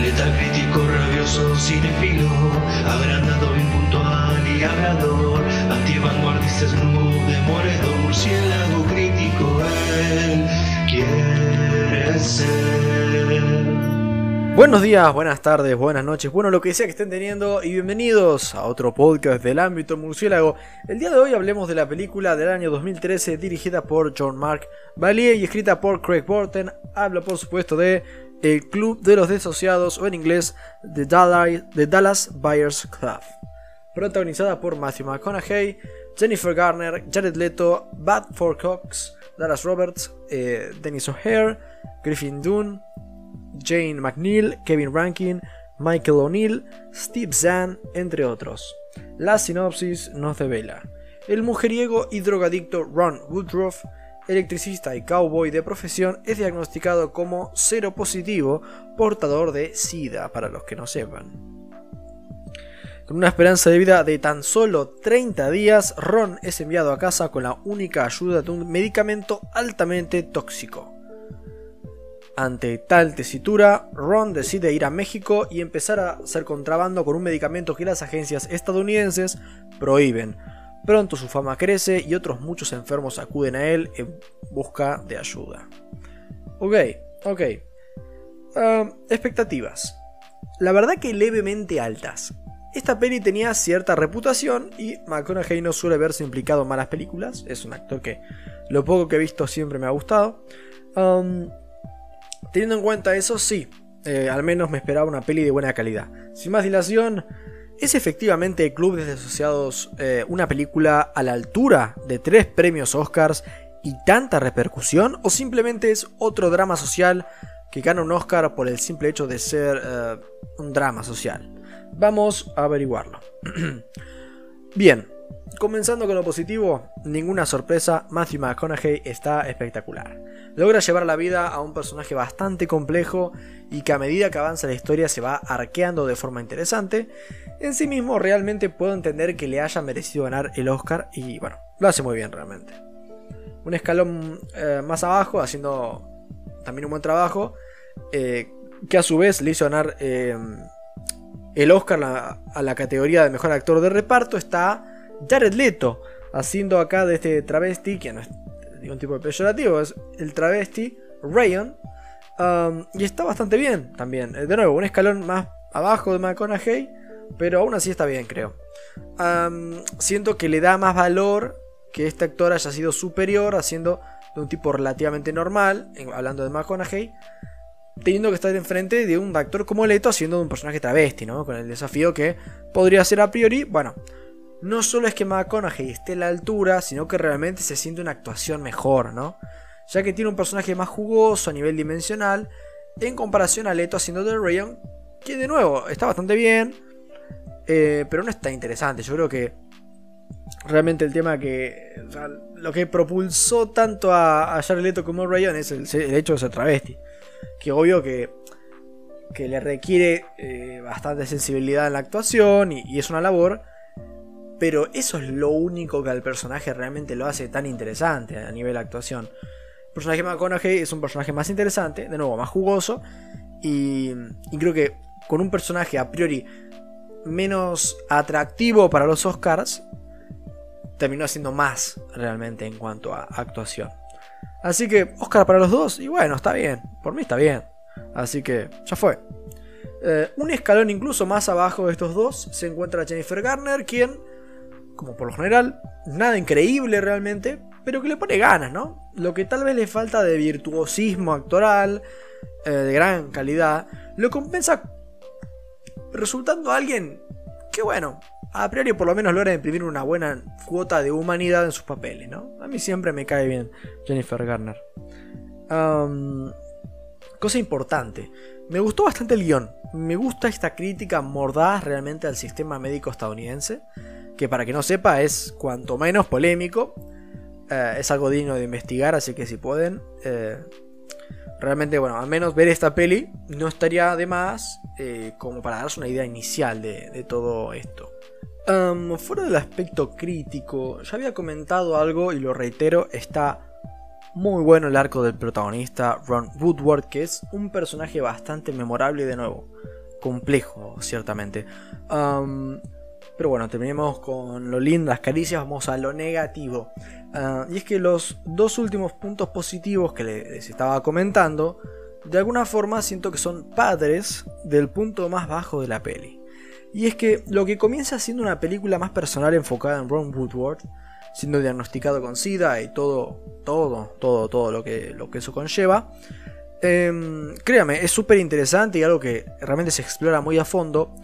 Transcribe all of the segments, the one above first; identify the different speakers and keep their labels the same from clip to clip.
Speaker 1: Letal crítico, rabioso, cinefilo, agrandado, y murciélago crítico, él quiere ser.
Speaker 2: Buenos días, buenas tardes, buenas noches, bueno lo que sea que estén teniendo y bienvenidos a otro podcast del ámbito murciélago. El día de hoy hablemos de la película del año 2013 dirigida por John Mark Valier y escrita por Craig Borten. Hablo por supuesto de El Club de los Desociados o en inglés The Dallas, Buyers Club. Protagonizada por Matthew McConaughey, Jennifer Garner, Jared Leto, Bad For Cox, Dallas Roberts, eh, Dennis O'Hare, Griffin Dunn, Jane McNeil, Kevin Rankin, Michael O'Neill, Steve Zahn, entre otros. La sinopsis nos devela. El mujeriego y drogadicto Ron Woodruff, electricista y cowboy de profesión, es diagnosticado como cero positivo, portador de SIDA, para los que no sepan. Con una esperanza de vida de tan solo 30 días, Ron es enviado a casa con la única ayuda de un medicamento altamente tóxico. Ante tal tesitura, Ron decide ir a México y empezar a hacer contrabando con un medicamento que las agencias estadounidenses prohíben. Pronto su fama crece y otros muchos enfermos acuden a él en busca de ayuda. Ok, ok. Ah, expectativas. La verdad que levemente altas. Esta peli tenía cierta reputación y McConaughey no suele verse implicado en malas películas. Es un actor que lo poco que he visto siempre me ha gustado. Um, Teniendo en cuenta eso, sí, eh, al menos me esperaba una peli de buena calidad. Sin más dilación, ¿es efectivamente Club de Asociados eh, una película a la altura de tres premios Oscars y tanta repercusión? ¿O simplemente es otro drama social que gana un Oscar por el simple hecho de ser eh, un drama social? Vamos a averiguarlo. Bien, Comenzando con lo positivo, ninguna sorpresa, Matthew McConaughey está espectacular. Logra llevar la vida a un personaje bastante complejo y que a medida que avanza la historia se va arqueando de forma interesante. En sí mismo realmente puedo entender que le haya merecido ganar el Oscar y bueno, lo hace muy bien realmente. Un escalón eh, más abajo, haciendo también un buen trabajo, eh, que a su vez le hizo ganar eh, el Oscar a la categoría de mejor actor de reparto, está Jared Leto, haciendo acá de este travesti, que no es ningún tipo de peyorativo, es el travesti Rayon. Um, y está bastante bien también. Eh, de nuevo, un escalón más abajo de McConaughey, pero aún así está bien, creo. Um, siento que le da más valor que este actor haya sido superior, haciendo de un tipo relativamente normal, hablando de McConaughey, teniendo que estar enfrente de un actor como Leto haciendo un personaje travesti, ¿no? Con el desafío que podría ser a priori, bueno, no solo es que McConaughey esté a la altura, sino que realmente se siente una actuación mejor, ¿no? Ya que tiene un personaje más jugoso a nivel dimensional, en comparación a Leto haciendo de Rayon, que de nuevo está bastante bien, eh, pero no está interesante. Yo creo que realmente el tema que. lo que propulsó tanto a, a Leto como a Rayon es el, hecho de ser travesti. Que obvio que, que le requiere eh, bastante sensibilidad en la actuación y es una labor pero eso es lo único que al personaje realmente lo hace tan interesante a nivel de actuación. El personaje de McConaughey es un personaje más interesante, de nuevo más jugoso, y, creo que con un personaje a priori menos atractivo para los Oscars, terminó siendo más realmente en cuanto a actuación. Así que Oscar para los dos, y bueno, está bien, por mí está bien. Así que ya fue. Eh, un escalón incluso más abajo de estos dos se encuentra Jennifer Garner, quien como por lo general, nada increíble realmente, pero que le pone ganas, ¿no? Lo que tal vez le falta de virtuosismo actoral, eh, de gran calidad, lo compensa resultando alguien que, bueno, a priori por lo menos logra imprimir una buena cuota de humanidad en sus papeles, ¿no? A mí siempre me cae bien Jennifer Garner. cosa importante, me gustó bastante el guion. Me gusta esta crítica mordaz realmente al sistema médico estadounidense que para que no sepa es cuanto menos polémico. Eh, es algo digno de investigar, así que si pueden, eh, realmente, bueno, al menos ver esta peli no estaría de más eh, como para darse una idea inicial de, todo esto. fuera del aspecto crítico, ya había comentado algo y lo reitero, está Muy bueno el arco del protagonista, Ron Woodward, que es un personaje bastante memorable de nuevo. Complejo, ciertamente. Pero bueno, terminemos con lo lindo, las caricias, vamos a lo negativo. Ah, y es que los dos últimos puntos positivos que les estaba comentando, de alguna forma siento que son padres del punto más bajo de la peli. Y es que lo que comienza siendo una película más personal enfocada en Ron Woodward, siendo diagnosticado con SIDA y todo, todo, todo, todo lo que, lo que eso conlleva. Em, créame, es súper interesante y algo que realmente se explora muy a fondo.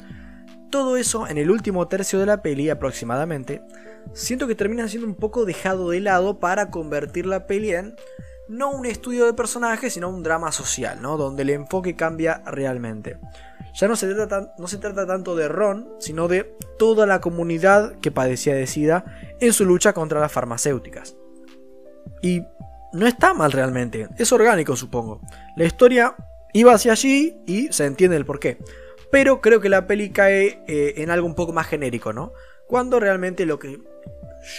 Speaker 2: Todo eso en el último tercio de la peli aproximadamente, siento que termina siendo un poco dejado de lado para convertir la peli en no un estudio de personajes, sino un drama social, ¿no? Donde el enfoque cambia realmente. Ya no se, trata, no se trata tanto de Ron, sino de toda la comunidad que padecía de SIDA en su lucha contra las farmacéuticas. Y no está mal realmente, es orgánico supongo. La historia iba hacia allí y se entiende el porqué. Pero creo que la peli cae eh, en algo un poco más genérico, ¿no? Cuando realmente lo que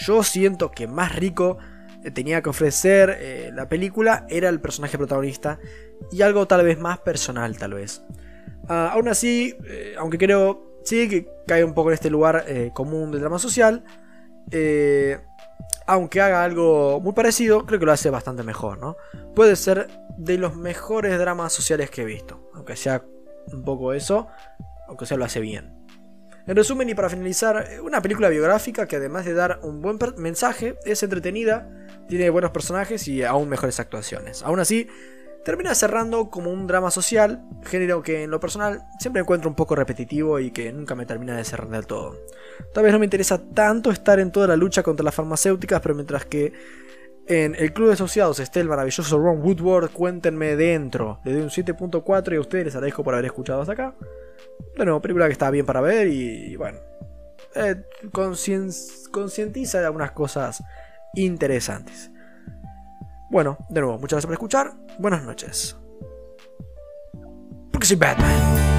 Speaker 2: yo siento que más rico eh, tenía que ofrecer eh, la película era el personaje protagonista y algo tal vez más personal tal vez. Ah, aún así, aunque creo, sí que cae un poco en este lugar común del drama social, aunque haga algo muy parecido, creo que lo hace bastante mejor, ¿no? Puede ser de los mejores dramas sociales que he visto, aunque sea un poco eso, aunque sea lo hace bien. En resumen y para finalizar, una película biográfica que además de dar un buen mensaje, es entretenida, tiene buenos personajes y aún mejores actuaciones. Aún así, termina cerrando como un drama social, género que en lo personal siempre encuentro un poco repetitivo y que nunca me termina de cerrar del todo. Tal vez no me interesa tanto estar en toda la lucha contra las farmacéuticas, pero mientras que en el club de asociados esté el maravilloso Ron Woodward, cuéntenme dentro. Le doy un 7.4 y a ustedes les agradezco por haber escuchado hasta acá. Bueno, película que está bien para ver y, bueno, eh, concientiza de algunas cosas interesantes. Bueno, de nuevo, muchas gracias por escuchar. Buenas noches. Porque soy Batman.